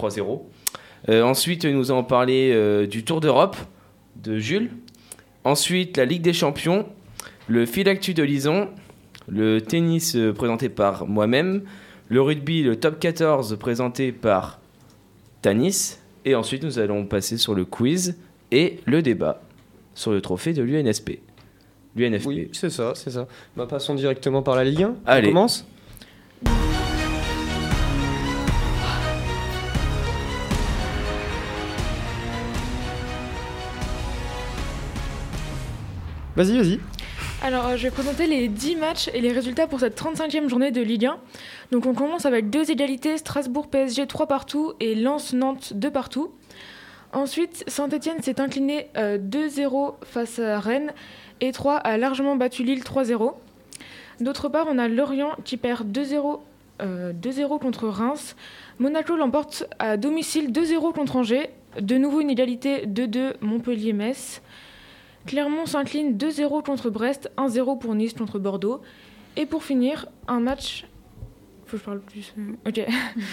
3-0. Euh, ensuite, nous allons parler euh, du Tour d'Europe de Jules. Ensuite, la Ligue des Champions, le fil actu de Lison, le tennis euh, présenté par moi-même, le rugby, le top 14 présenté par Tanis. Et ensuite, nous allons passer sur le quiz et le débat sur le trophée de l'UNSP. L'UNFP. Oui, c'est ça, c'est ça. Bah, passons directement par la Ligue 1. Allez. On commence? Vas-y, vas-y. Alors, euh, je vais présenter les 10 matchs et les résultats pour cette 35e journée de Ligue 1. Donc, on commence avec deux égalités Strasbourg-PSG 3 partout et Lens-Nantes 2 partout. Ensuite, Saint-Etienne s'est incliné euh, 2-0 face à Rennes et 3 a largement battu Lille 3-0. D'autre part, on a Lorient qui perd 2-0 euh, 2-0 contre Reims. Monaco l'emporte à domicile 2-0 contre Angers. De nouveau une égalité 2-2 Montpellier-Metz. Clermont s'incline 2-0 contre Brest, 1-0 pour Nice contre Bordeaux. Et pour finir, un match. Faut que je parle plus. Ok.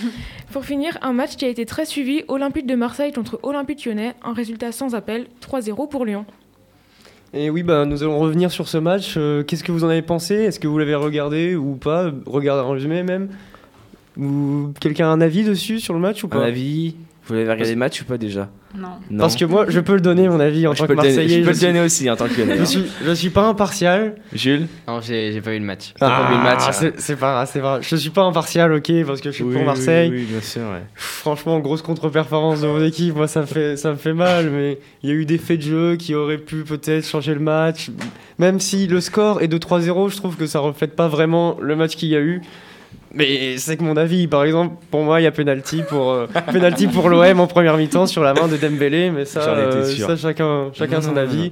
pour finir, un match qui a été très suivi Olympique de Marseille contre Olympique lyonnais. Un résultat sans appel 3-0 pour Lyon. Et oui, bah, nous allons revenir sur ce match. Euh, Qu'est-ce que vous en avez pensé? Est-ce que vous l'avez regardé ou pas? Regardez en résumé même Ou quelqu'un a un avis dessus sur le match ou Un pas avis Vous l'avez regardé le match ou pas déjà Non. Non. Parce que moi, je peux le donner mon avis en je tant peux que Marseillais. je peux le suis- donner aussi en tant que Lyonnais. Je suis, je suis pas impartial. Jules Non, j'ai j'ai pas vu le match. T'as pas vu le match, hein. c'est pas grave, c'est pas grave. Je suis pas impartial, ok, parce que je suis Oui, pour oui, Marseille. Oui, bien sûr, ouais. Franchement, grosse contre-performance de mon équipe, moi ça me fait, ça me fait mal, mais il y a eu des faits de jeu qui auraient pu peut-être changer le match. Même si le score est de 3-0, je trouve que ça reflète pas vraiment le match qu'il y a eu. Mais c'est que mon avis, par exemple, pour moi, il y a penalty pour, euh, penalty pour l'OM en première mi-temps sur la main de Dembélé, mais ça, euh, ça chacun, chacun Non, son non, avis.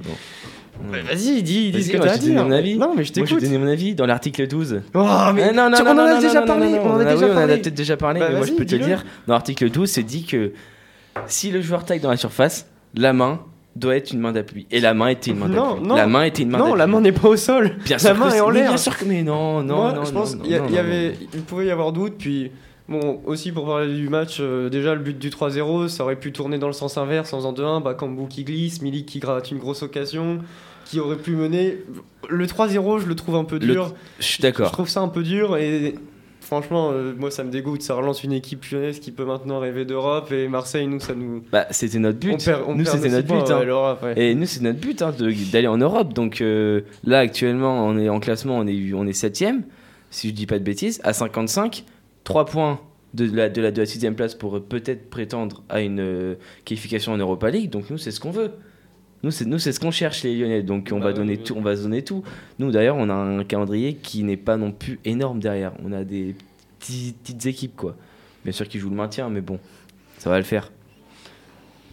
Mais Vas-y, dis, dis ce que moi, t'as à dire. mon avis. Non, mais je Moi, j'ai t'écoute. donné mon avis dans l'article 12. Oh, mais Ah, non, non, tu- on en a non, déjà parlé, on en a non, déjà oui, on en a parlé. peut-être déjà parlé, Bah, mais moi je peux te dire. Dans l'article 12, c'est dit que si le joueur taille dans la surface, la main doit être une main d'appui. Et la main était une main d'appui. non. La main était une main Non, la main n'est pas au sol. Bien la sûr main que est en l'air. Bien sûr que mais non, non, Moi, non. je pense qu'il y, il y non, avait, non. il pouvait y avoir doute. Puis, bon, aussi pour parler du match, euh, déjà le but du 3-0, ça aurait pu tourner dans le sens inverse en faisant 2-1. Bah, Kambou qui glisse, Milik qui gratte une grosse occasion, qui aurait pu mener. Le 3-0, je le trouve un peu Le- dur. Je suis Je d'accord. trouve ça un peu dur et. Franchement, euh, moi ça me dégoûte. Ça relance une équipe lyonnaise qui peut maintenant rêver d'Europe et Marseille, nous, ça nous. Bah, c'était notre but. on perd, on nous, c'était notre but. hein. ouais, ouais. Et nous, c'est notre but hein, de- d'aller en Europe. Donc euh, là, actuellement, on est en classement, on est, on est 7ème, si je dis pas de bêtises, à 55. 3 points de la, de la, de la 6 place pour euh, peut-être prétendre à une euh, qualification en Europa League. Donc nous, c'est ce qu'on veut. Nous, c'est nous, c'est ce qu'on cherche, les Lyonnais. Donc on, Bah va donner tout, on va se donner tout. Nous, d'ailleurs, on a un calendrier qui n'est pas non plus énorme derrière. On a des petits- petites équipes, quoi. Bien sûr qu'ils jouent le maintien, mais bon, ça va le faire.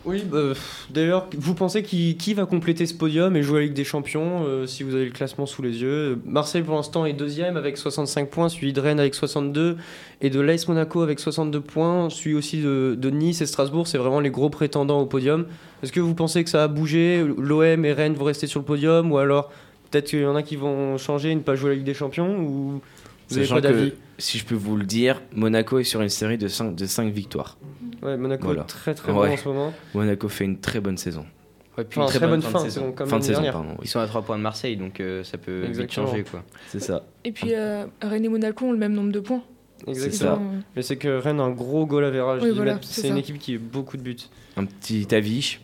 Oui, bah, d'ailleurs, vous pensez qui, qui va compléter ce podium et jouer la Ligue des Champions euh, si vous avez le classement sous les yeux? Marseille pour l'instant est deuxième avec 65 points, suivi de Rennes avec 62 et de l'AS Monaco avec 62 points, suivi aussi de, de Nice et Strasbourg, c'est vraiment les gros prétendants au podium. Est-ce que vous pensez que ça a bougé? L'OM et Rennes vont rester sur le podium ou alors peut-être qu'il y en a qui vont changer et ne pas jouer la Ligue des Champions ou vous pas que, si je peux vous le dire, Monaco est sur une série de 5, de 5 victoires. Ouais, Monaco Voilà. est très très Ouais. bon en ce moment. Monaco fait une très bonne saison. Ouais, puis Enfin, une très, bonne fin, saison. c'est donc comme fin de saison, dernière. pardon. oui. Ils sont à 3 points de Marseille, donc euh, ça peut vite changer. quoi. C'est ça. Et puis euh, Rennes et Monaco ont le même nombre de points. Exactement. ça. Mais c'est que Rennes a un gros goal. Oui, voilà, mettent- c'est une équipe qui a beaucoup de buts. Un petit avis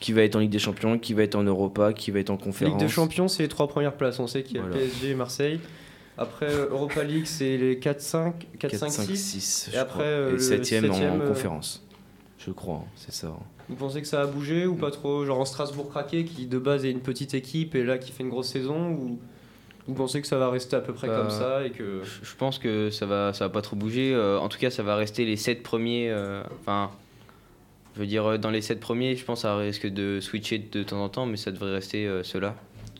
qui va être en Ligue des Champions, qui va être en Europa, qui va être en conférence. Ligue des Champions, c'est les trois premières places. On sait qu'il y a Voilà. PSG et Marseille. Après, euh, Europa League, c'est les 4, 5, 4, 4, 5, 5, 6. 6. Et après, euh, et le 7 en, euh, conférence. Je crois, hein, c'est ça. Vous pensez que ça a bougé ou pas trop Genre en Strasbourg craqué, qui de base est une petite équipe et là qui fait une grosse saison Ou vous pensez que ça va rester à peu près Bah, comme ça et que. Je pense que ça va, ça va pas trop bouger. Euh, en tout cas, ça va rester les 7 premiers. euh, Enfin, je veux dire, dans les 7 premiers, je pense que ça risque de switcher de temps en temps, mais ça devrait rester euh, ceux-là.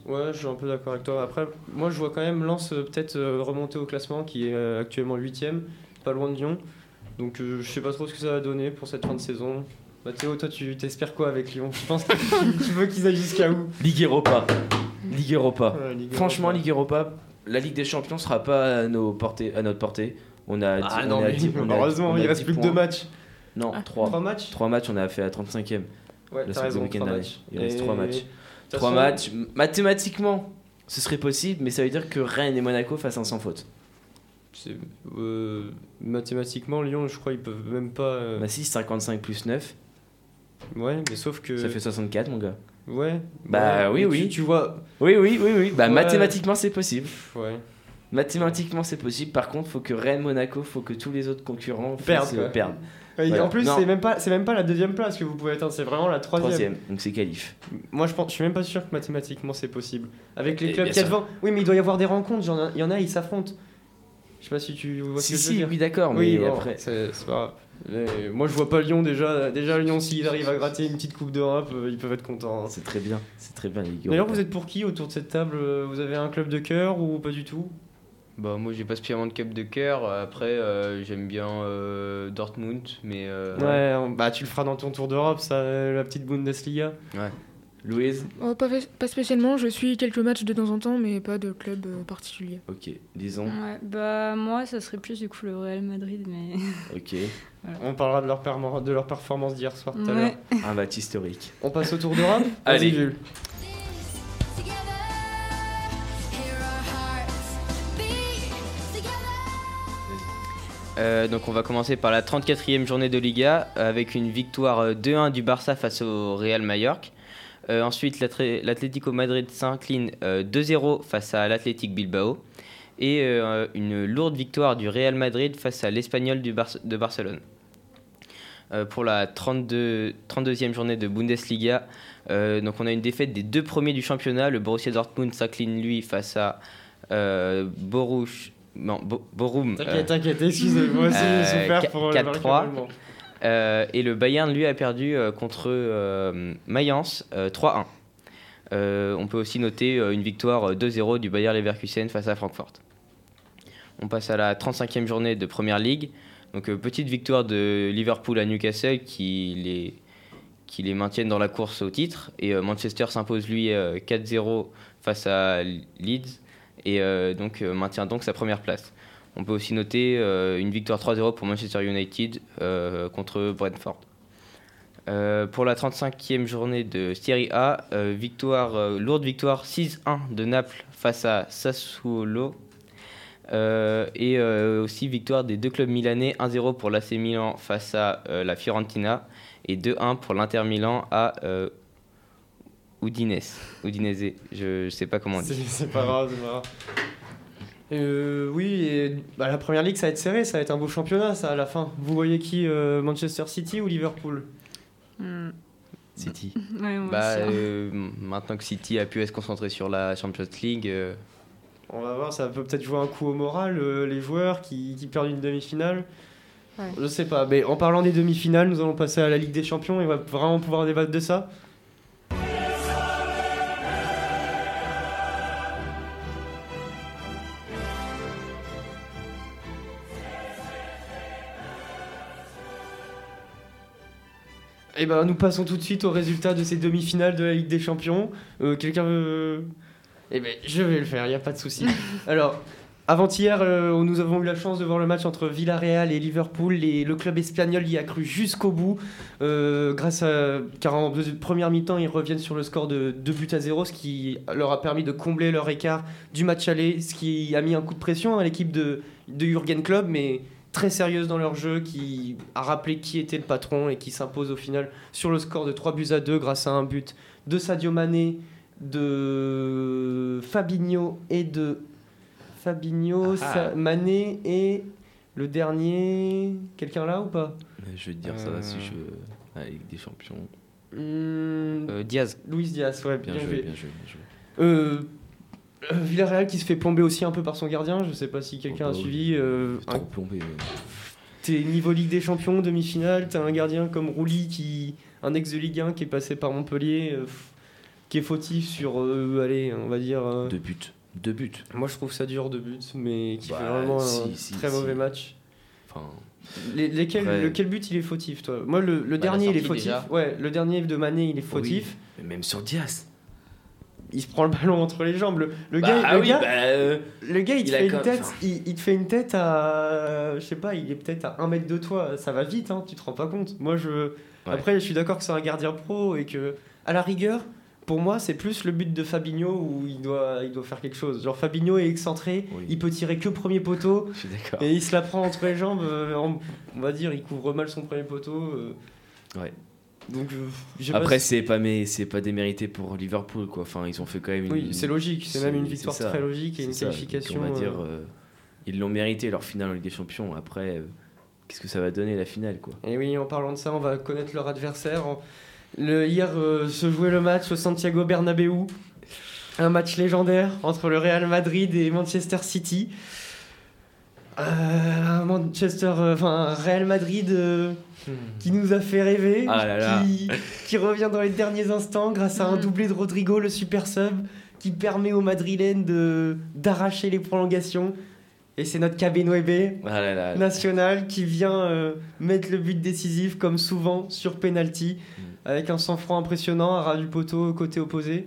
Ouais, je suis un peu d'accord avec toi. Après, moi je vois quand même Lens euh, peut-être euh, remonter au classement qui est euh, actuellement 8ème, pas loin de Lyon. Donc euh, je sais pas trop ce que ça va donner pour cette fin de saison. Mathéo, toi tu t'espères quoi avec Lyon? Tu penses que tu veux qu'ils aillent jusqu'à où? Ligue Europa. Ligue Europa. Ouais, Ligue Franchement, Europa. Ligue Europa, la Ligue des Champions sera pas à, nos portées, à notre portée. On a Ah dix- non, on a mais dix- on a- heureusement, on a il reste plus que deux matchs. Non, Ah. 3. 3 matchs? 3 matchs, on a fait la 35e. Ouais, Le t'as raison, week-end 3 dernier. matchs. Il reste Et- trois matchs. De toute 3 façon, matchs. Mathématiquement, ce serait possible, mais ça veut dire que Rennes et Monaco fassent un sans faute. euh, mathématiquement, Lyon, je crois, ils peuvent même pas. euh, Bah si, 55 plus 9, Ouais, mais sauf que. ça fait 64, mon gars. Ouais. Bah, ouais, oui, mais tu- oui. Tu vois. Oui, oui, oui, oui. Bah Ouais. mathématiquement, c'est possible. Ouais. Mathématiquement, c'est possible. Par contre, faut que Rennes, Monaco, faut que tous les autres concurrents Perdent, fassent, euh, perdent. En plus, c'est même pas, c'est même pas la deuxième place que vous pouvez atteindre, c'est vraiment la troisième. Troisième, donc c'est qualif. Moi, je pense, je suis même pas sûr que mathématiquement c'est possible. Avec les Et clubs bien qu'il y a sûr. devant. Oui, mais il doit y avoir des rencontres. Il y en a, il y en a ils s'affrontent. Je sais pas si tu vois ce Si, que je veux si, dire. oui, d'accord, mais Oui, bon, après. c'est c'est pas grave. Mais moi, je vois pas Lyon déjà. Déjà, Lyon, s'il arrive à gratter une petite coupe d'Europe, euh, ils peuvent être contents. hein. C'est très bien, c'est très bien, les gars. D'ailleurs, vous êtes pour qui autour de cette table? Vous avez un club de cœur ou pas du tout? Bah, moi, j'ai pas spécialement de cup de cœur. Après, euh, j'aime bien euh, Dortmund, mais. euh, Ouais, bah tu le feras dans ton tour d'Europe, ça, la petite Bundesliga. Louise Oh, pas, pas spécialement, je suis quelques matchs de temps en temps, mais pas de club euh, particulier. Ok, disons. Ouais, bah moi ça serait plus du coup le Real Madrid mais Ok, On parlera de leur, perma- de leur performance d'hier soir tout à l'heure. ouais. un match historique. On passe au tour d'Europe Allez. Jules. Euh, donc on va commencer par la 34e journée de Liga euh, avec une victoire euh, 2-1 du Barça face au Real Mallorca. Euh, ensuite l'Atlé- l'Atlético Madrid s'incline euh, 2-0 face à l'Athletic Bilbao. Et euh, une lourde victoire du Real Madrid face à l'Espagnol de Barcelone. Euh, pour la 32, 32e journée de Bundesliga, euh, donc on a une défaite des deux premiers du championnat. Le Borussia Dortmund s'incline lui face à euh, Boruch, non, Bo- Borum. euh, T'inquiète, t'inquiète, excuse-moi aussi, Euh, qu- pour 4-3. Euh, et le Bayern, lui, a perdu euh, contre euh, Mayence euh, 3-1. Euh, on peut aussi noter euh, une victoire euh, 2-0 du Bayer Leverkusen face à Francfort. On passe à la 35e journée de Première Ligue. Donc, euh, petite victoire de Liverpool à Newcastle qui les, qui les maintiennent dans la course au titre. Et euh, Manchester s'impose, lui, euh, 4-0 face à Leeds et euh, donc, euh, maintient donc sa première place. On peut aussi noter euh, une victoire 3-0 pour Manchester United contre Brentford. Pour la 35e journée de Serie A, victoire, lourde victoire 6-1 de Naples face à Sassuolo. Et aussi victoire des deux clubs milanais 1-0 pour l'AC Milan face à la Fiorentina et 2-1 pour l'Inter Milan à Udinese. Udinese, je ne sais pas comment on C'est dit. c'est pas grave, c'est pas grave. Euh, oui, et, bah, la première ligue ça va être serré, ça va être un beau championnat ça à la fin. Vous voyez qui euh, Manchester City ou Liverpool? Hmm. City. Ouais, moi Bah, hein. euh, maintenant que City a pu se concentrer sur la Champions League, euh, On va voir, ça peut peut-être jouer un coup au moral, euh, les joueurs qui, qui perdent une demi-finale. Ouais. Je sais pas, mais en parlant des demi-finales, nous allons passer à la Ligue des Champions et on va vraiment pouvoir débattre de ça. Et ben nous passons tout de suite aux résultats de ces demi-finales de la Ligue des Champions. Euh, Quelqu'un veut... Eh ben je vais le faire, il n'y a pas de souci. Alors, avant-hier, euh, nous avons eu la chance de voir le match entre Villarreal et Liverpool. Et le club espagnol y a cru jusqu'au bout. euh, grâce à, car en première mi-temps, ils reviennent sur le score de 2 buts à 0, ce qui leur a permis de combler leur écart du match aller, ce qui a mis un coup de pression à l'équipe de, de Jürgen Klopp, mais très sérieuse dans leur jeu, qui a rappelé qui était le patron et qui s'impose au final sur le score de 3 buts à 2 grâce à un but de Sadio Mané, de Fabinho et de Fabinho, Ah. Mané et le dernier. Quelqu'un là ou pas? Je vais te dire ça Euh. si je veux. La Ligue des Champions. Hmm, euh, Diaz. Luis Diaz, ouais, Bien, bien, joué, joué. bien joué, bien joué. Euh, euh, Villarreal qui se fait plomber aussi un peu par son gardien, je sais pas si quelqu'un Oh, a bah suivi. euh, un- Trop plombé. ouais. T'es niveau Ligue des Champions, demi-finale, t'as un gardien comme Rouli, qui, un ex de Ligue 1 qui est passé par Montpellier, euh, qui est fautif sur, euh, allez, on va dire... euh, Deux buts. Deux buts. Moi je trouve ça dur de but, mais qui Bah, fait vraiment un si, très si. mauvais match. Enfin, Les, lesquels, lequel but il est fautif toi? Moi le, le Bah, dernier il est fautif. déjà. Ouais, le dernier de Mané il est fautif. mais même sur Diaz. Il se prend le ballon entre les jambes. Le, le Bah, gars, ah le, oui, gars bah, euh, le gars, il te il fait une tête, enfin- il, il te fait une tête à, je sais pas, il est peut-être à un mètre de toi. Ça va vite, hein, tu te rends pas compte. Moi, je, après, je suis d'accord que c'est un gardien pro et que, à la rigueur, pour moi, c'est plus le but de Fabinho où il doit, il doit faire quelque chose. Genre Fabinho est excentré, Oui. il peut tirer que premier poteau. je suis d'accord. Et il se la prend entre les jambes, euh, on va dire, il couvre mal son premier poteau. euh. Ouais. Donc, euh, Après, si- c'est pas, mais c'est pas démérité pour Liverpool, quoi. Enfin, ils ont fait quand même une. oui, c'est logique, c'est même une victoire très logique et une ça. Donc, qualification. on va dire, euh, euh, ils l'ont mérité leur finale en Ligue des Champions. Après, euh, qu'est-ce que ça va donner la finale, quoi? Et oui, en parlant de ça, on va connaître leur adversaire. Le, hier euh, se jouait le match au Santiago Bernabéu. Un match légendaire entre le Real Madrid et Manchester City. Euh, Manchester, euh, enfin Real Madrid euh, qui nous a fait rêver, Ah là là. Qui, qui revient dans les derniers instants grâce à un Mhm. doublé de Rodrigo, le super sub, qui permet aux Madrilènes de d'arracher les prolongations. Et c'est notre Cabenoebe, Ah là national qui vient euh, mettre le but décisif comme souvent sur penalty Mm. avec un sang-froid impressionnant à ras du poteau côté opposé.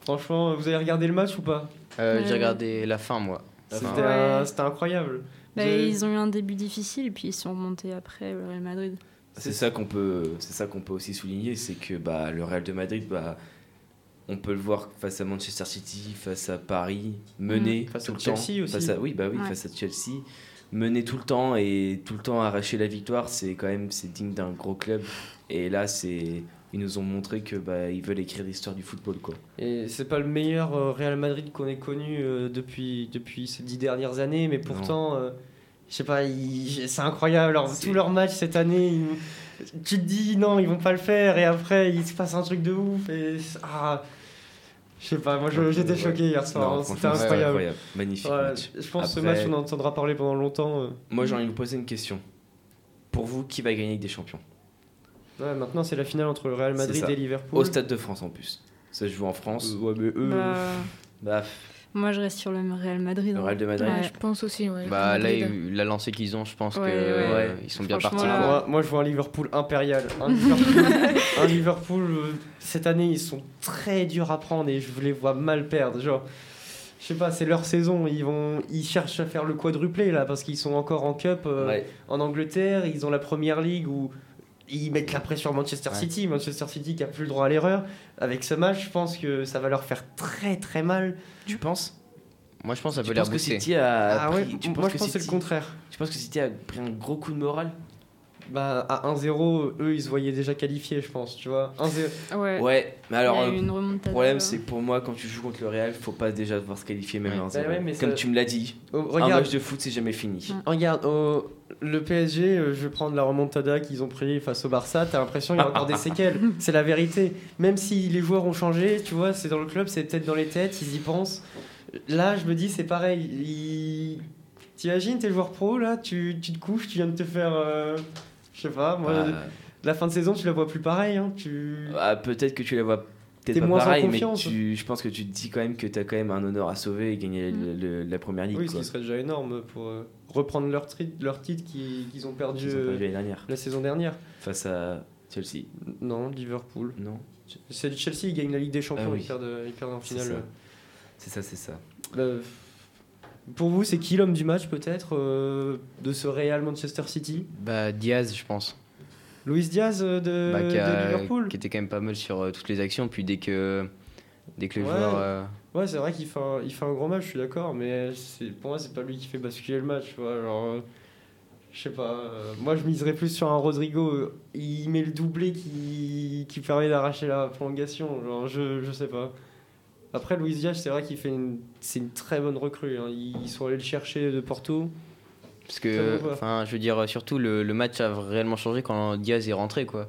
Franchement, vous avez regardé le match ou pas? Euh. J'ai regardé la fin, moi. Ouais. c'était incroyable. Bah, avez- Ils ont eu un début difficile et puis ils sont remontés après le Real Madrid. C'est ça qu'on peut, c'est ça qu'on peut aussi souligner, c'est que bah, le Real de Madrid, bah, on peut le voir face à Manchester City, face à Paris, mener Face tout à le Chelsea temps. aussi. Face à, oui, bah oui, Ouais. face à Chelsea, mener tout le temps et tout le temps arracher la victoire, c'est quand même c'est digne d'un gros club. Et là, c'est ils nous ont montré que bah, ils veulent écrire l'histoire du football, quoi. Et c'est pas le meilleur euh, Real Madrid qu'on ait connu euh, depuis, depuis ces dix dernières années, mais pourtant, euh, je sais pas, c'est incroyable. Alors, tous leurs matchs cette année, ils- tu te dis non, ils vont pas le faire, et après, il se passe un truc de ouf. Et, ah, je sais pas, moi j'étais choqué hier soir, hein, c'était c'est incroyable. magnifique Ouais, match. je pense que ce match, on en entendra parler pendant longtemps. Moi, j'ai envie de vous poser une question. Pour vous, qui va gagner avec des champions? Ouais, maintenant, c'est la finale entre le Real Madrid et Liverpool. Au Stade de France en plus. Ça se joue en France. Euh, ouais, mais eux. Bah, Bah, moi, je reste sur le Real Madrid. le hein. Real de Madrid. Ouais, je pense aussi. Ouais, Bah là, la lancée qu'ils ont, je pense Ouais, que ouais. euh, ils sont bien partis. Moi, moi, je vois un Liverpool impérial. Un Liverpool, un Liverpool, euh, cette année, ils sont très durs à prendre et je les vois mal perdre. Genre, je sais pas, c'est leur saison. Ils, vont, ils cherchent à faire le quadruplé là parce qu'ils sont encore en Cup euh, Ouais. en Angleterre. Ils ont la première ligue où ils mettent la pression à Manchester Ouais. City. Manchester City qui a plus le droit à l'erreur. Avec ce match, je pense que ça va leur faire très très mal. Tu penses? Moi, je pense que ça Tu peut penses que. City a Ah ouais, pris- tu moi penses je pense que c'est le contraire? Tu penses que City a pris un gros coup de morale Bah, à 1-0, eux ils se voyaient déjà qualifiés, je pense. Tu vois, 1-0. Ouais. Ouais, mais alors euh, le problème c'est que pour moi quand tu joues contre le Real, faut pas déjà devoir se qualifier même Ouais. en Bah ouais, mais Comme ça- tu me l'as dit, Oh, un regarde, match de foot c'est jamais fini. Regarde, au- le PSG, euh, je vais prendre la remontada qu'ils ont pris face au Barça, t'as l'impression qu'il y a encore des séquelles. C'est la vérité. Même si les joueurs ont changé, tu vois, c'est dans le club, c'est peut-être dans les têtes, ils y pensent. Là, je me dis, c'est pareil. Ils... T'imagines, t'es joueur pro, là, tu, tu te couches, tu viens de te faire. euh, Je sais pas, moi, Bah, la fin de saison, tu la vois plus pareil. Hein, tu... ah, peut-être que tu la vois T'es peut-être pas moins en pareil, mais confiance. tu, je pense que tu te dis quand même que tu as quand même un honneur à sauver et gagner le- le- la première ligue. oui, ce quoi. qui serait déjà énorme pour euh, reprendre leur, tri- leur titre qu'ils qu'ils ont perdu Ils ont perdu euh, l'année dernière la saison dernière. face à Chelsea. Non, Liverpool. Non, C'est Chelsea, ils gagnent la Ligue des Champions, Ah oui. ils, perdent, ils perdent en C'est finale. ça. c'est ça, c'est ça. Pour vous, c'est qui l'homme du match peut-être euh, de ce Real Manchester City? Bah, Diaz, je pense. Luis Diaz euh, de, Bah, qui, de a- Liverpool qui était quand même pas mal sur euh, toutes les actions. Puis dès que, dès que le Ouais. joueur. euh, Ouais, c'est vrai qu'il fait, un- il fait un grand match, je suis d'accord, mais pour moi, c'est pas lui qui fait basculer le match. euh, je sais pas. moi, je miserais plus sur un Rodrigo. il met le doublé qui, qui permet d'arracher la prolongation. Genre, je, je sais pas. Après, Luis Diaz, c'est vrai qu'il fait une, c'est une très bonne recrue. hein. Ils sont allés le chercher de Porto. Parce que, enfin, je veux dire, surtout le, le match a réellement changé quand Diaz est rentré, quoi.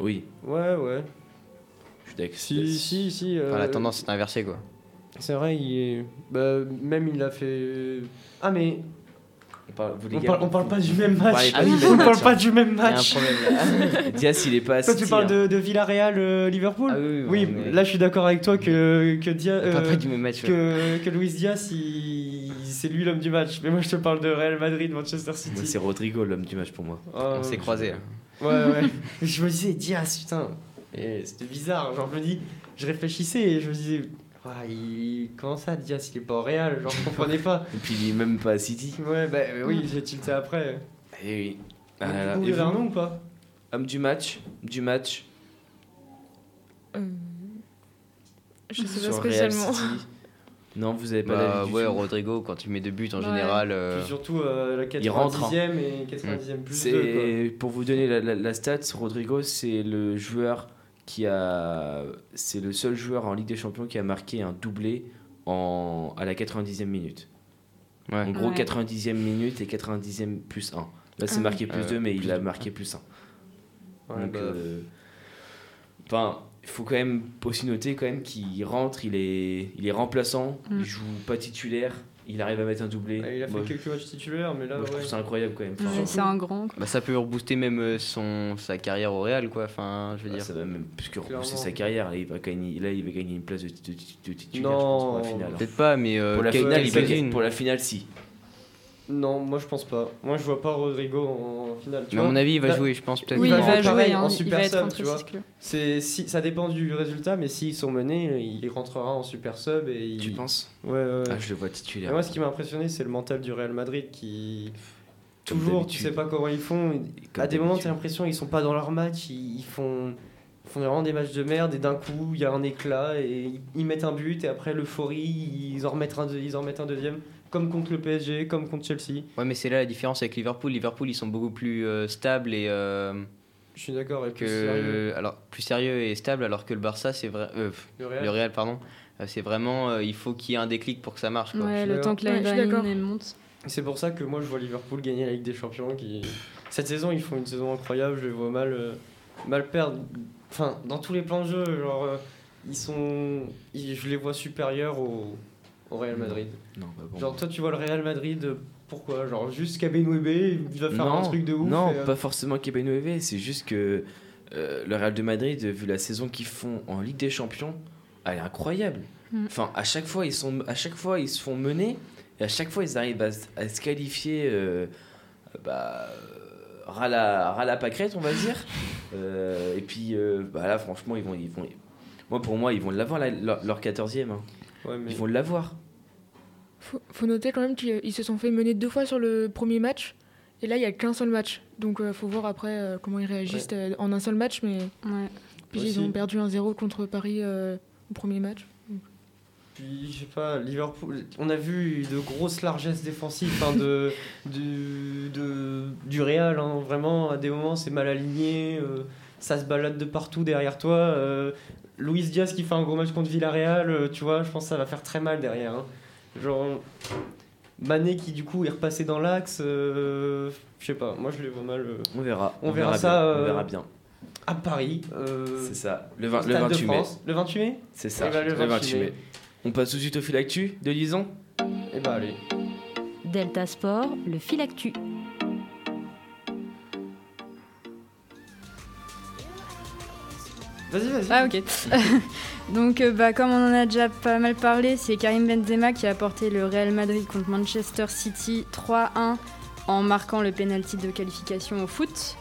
Oui, Ouais, ouais. je suis d'accord. Si, si, si. Enfin, euh, la tendance est inversée, quoi. C'est vrai, il est... bah, même il a fait. Ah, mais On parle, vous, les on gars, parle, on parle pas du même match. pas du même on match, parle hein. pas du même match. Diaz, il est pas Toi, tu parles hein. de, de Villarreal-Liverpool Ah oui, Oui, ouais, mais- là je suis d'accord avec toi que, que, Dia- On parle euh, pas du même match. ouais. que, que Luis Diaz, il- c'est lui l'homme du match. Mais moi je te parle de Real Madrid, Manchester City. c'est Rodrigo l'homme du match pour moi. Ah, On s'est croisés. là. Ouais, ouais. je me disais, Diaz, putain. C'était bizarre. Genre, je me dis, je réfléchissais et je me disais, Ah, il... Comment ça, Diaz Il est pas au Real, genre je comprenais pas. Et puis il est même pas à City. Ouais, bah oui, j'ai tilté après. Et oui. Du Ah, coup, vous avez un nom ou pas? Homme du match, du match Euh, Je sais sur pas spécialement. Non, vous avez pas Bah, ouais, tout. Rodrigo, quand tu mets deux buts en Ouais. général. euh, Puis surtout euh, la Il rentre, hein. 90e et 90e plus 2. C'est pour vous donner la, la, la stat, Rodrigo, c'est le joueur qui a, c'est le seul joueur en Ligue des Champions qui a marqué un doublé en à la 90e minute. Ouais. En gros, Ouais. 90e minute et 90e plus 1. Là, c'est Ah. marqué plus Euh, 2, mais plus il a marqué plus 1. Ouais, Donc, bah, euh, enfin, il faut quand même aussi noter quand même qu'il rentre, il est, il est remplaçant, Mm. il joue pas titulaire, il arrive à mettre un doublé. il a fait Moi, quelques matchs titulaires, mais là, moi, je ouais. trouve ça incroyable quand même. Enfin, Ouais, c'est un grand. quoi. Bah, ça peut rebooster même euh, son, sa carrière au Real, quoi. Enfin, je veux Bah, dire. ça va même plus que Clairement. sa carrière. Là, il va gagner, là, il va gagner une place de, de- de titulaire, Non. je pense, pour la finale. Peut-être pas, mais. euh, Pour la finale, il va. Pour la finale, si. Non, moi je pense pas. Moi je vois pas Rodrigo en finale. Tu Mais à vois mon avis, il va Là- jouer, je pense, peut-être. Oui, il va jouer hein, en il super va être sub, tu vois. C'est si ça dépend du résultat, mais s'ils sont menés, il rentrera en super sub et il. Tu penses? Ouais, ouais. ouais. Ah, je le vois Et titulaire. moi, ce qui m'a impressionné, c'est le mental du Real Madrid qui. Comme Toujours, tu sais pas comment ils font. Comme à des moments, t'as l'impression qu'ils sont pas dans leur match, ils, ils font. ils font vraiment des matchs de merde et d'un coup il y a un éclat et ils, ils mettent un but et après l'euphorie ils en remettent un, ils en remettent un deuxième comme contre le PSG comme contre Chelsea Ouais, mais c'est là la différence avec Liverpool. Liverpool, ils sont beaucoup plus euh, stables et. euh, je suis d'accord et plus sérieux. que alors plus sérieux et stable alors que le Barça c'est vrai euh, le Real, le Real pardon c'est vraiment euh, il faut qu'il y ait un déclic pour que ça marche quoi. Ouais, le temps que Ouais, d'accord. elle monte. c'est pour ça que moi je vois Liverpool gagner la Ligue des Champions qui cette saison ils font une saison incroyable je les vois mal euh, mal perdre enfin dans tous les plans de jeu genre euh, ils sont ils- je les vois supérieurs au, au Real Madrid Non, bah bon. Genre, toi, tu vois le Real Madrid, euh, pourquoi? Genre, juste Kabenwebe, il va faire non, un truc de ouf Non, et, euh, pas forcément Kebenoueve, c'est juste que euh, le Real de Madrid, vu la saison qu'ils font en Ligue des Champions, elle est incroyable. Mm. Enfin, à chaque fois, ils sont, à chaque fois, ils se font mener et à chaque fois, ils arrivent à, se- à se qualifier. Euh, bah, euh, ras la, ras la pâquerette, on va dire. Euh, et puis, euh, bah là, franchement, ils vont, ils vont. Moi, pour moi, ils vont l'avoir la- leur, leur 14e. hein. Ouais, mais- Ils vont l'avoir. Faut, faut noter quand même qu'ils ils se sont fait mener deux fois sur le premier match. Et là, il n'y a qu'un seul match. Donc, il faut voir après euh, comment ils réagissent euh, en un seul match. Mais Ouais. puis, ils ont perdu 1-0 contre Paris euh, au premier match. Puis, je sais pas, Liverpool, on a vu de grosses largesses défensives hein, de, du, de, du Real, hein, vraiment, à des moments, c'est mal aligné, euh, ça se balade de partout derrière toi. euh, Luis Diaz qui fait un gros match contre Villarreal, euh, tu vois, je pense que ça va faire très mal derrière. hein. Genre, Mané qui, du coup, est repassé dans l'axe, je sais pas, moi je les vois mal. On verra. On verra ça, bien, On verra bien. à Paris. euh, C'est ça. Le, au 20 le Stade de 28 mai. France. Le 28 mai C'est ça. Eh ben, le le 28 28 mai. mai. On passe tout de suite au fil actu de Lison. Eh bah allez. Delta Sport, le fil actu. Vas-y, vas-y. Ah ok. Donc euh, bah, comme on en a déjà pas mal parlé, c'est Karim Benzema qui a porté le Real Madrid contre Manchester City 3-1 en marquant le penalty de qualification au foot.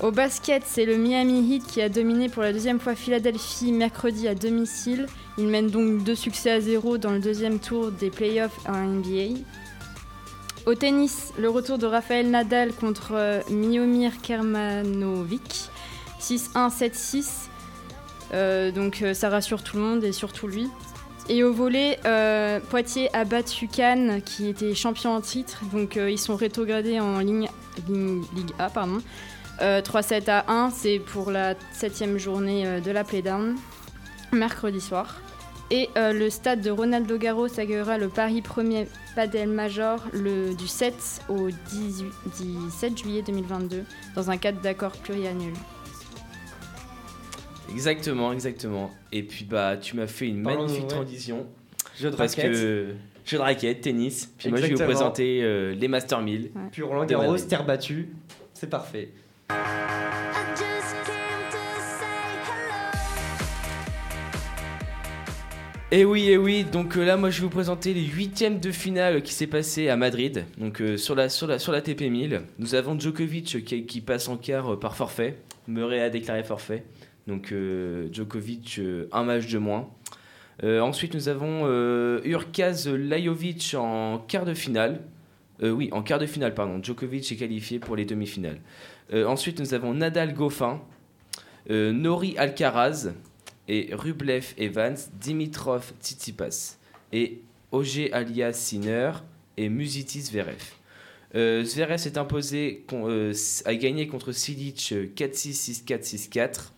Au basket, c'est le Miami Heat qui a dominé pour la deuxième fois Philadelphie mercredi à domicile. Il mène donc deux succès à zéro dans le deuxième tour des playoffs en NBA. Au tennis, le retour de Rafael Nadal contre euh, Miomir Kermanovic. 6-1, 7-6. Euh, donc euh, ça rassure tout le monde et surtout lui. Et au volet, Poitiers a battu Cannes qui était champion en titre. Donc ils sont rétrogradés en Ligue A. Pardon. Euh, 3-7 à 1, c'est pour la septième journée de la playdown, mercredi soir. Et euh, le stade de Ronaldo Garros accueillera le Paris Premier Padel Major le, du 7 au 18 17 juillet 2022 dans un cadre d'accord pluriannuel. Exactement, exactement. Et puis bah tu m'as fait une Parlons, magnifique ouais. transition Jeu de parce raquette. que jeu de raquette, tennis. Puis moi je vais vous présenter euh, les Master 1000. Puis Roland Garros, terre battue. C'est parfait. Et oui, et oui. Donc euh, là moi je vais vous présenter les huitièmes de finale qui s'est passé à Madrid. Donc euh, sur la sur la sur la TP 1000, nous avons Djokovic qui, qui passe en quart euh, par forfait. Murray a déclaré forfait. Donc euh, Djokovic euh, un match de moins. Euh, ensuite, nous avons euh, Urkaz Lajovic en quart de finale. Euh, oui, en quart de finale, pardon. Djokovic est qualifié pour les demi-finales. Euh, ensuite, nous avons Nadal Goffin, euh, Nori Alcaraz et Rublev Evans, Dimitrov Tsitsipas et Auger alias Sinner et Musiti Zverev. Euh, Zverev s'est imposé, euh, a gagné contre Silic euh, 4-6, 6-4, 6-4.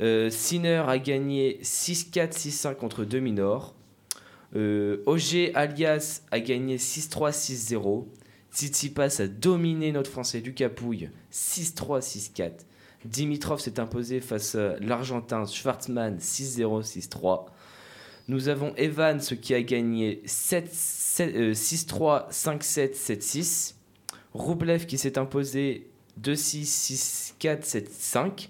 Euh, Sinner a gagné 6-4, 6-5 contre Dominor. Euh, Auger alias a gagné 6-3, 6-0. Tsitsipas a dominé notre Français du Capouille 6-3, 6-4. Dimitrov s'est imposé face à l'Argentin Schwartzmann 6-0, 6-3. Nous avons Evans qui a gagné 7, 7, euh, 6-3, 5-7, 7-6. Rublev qui s'est imposé 2-6, 6-4, 7-5.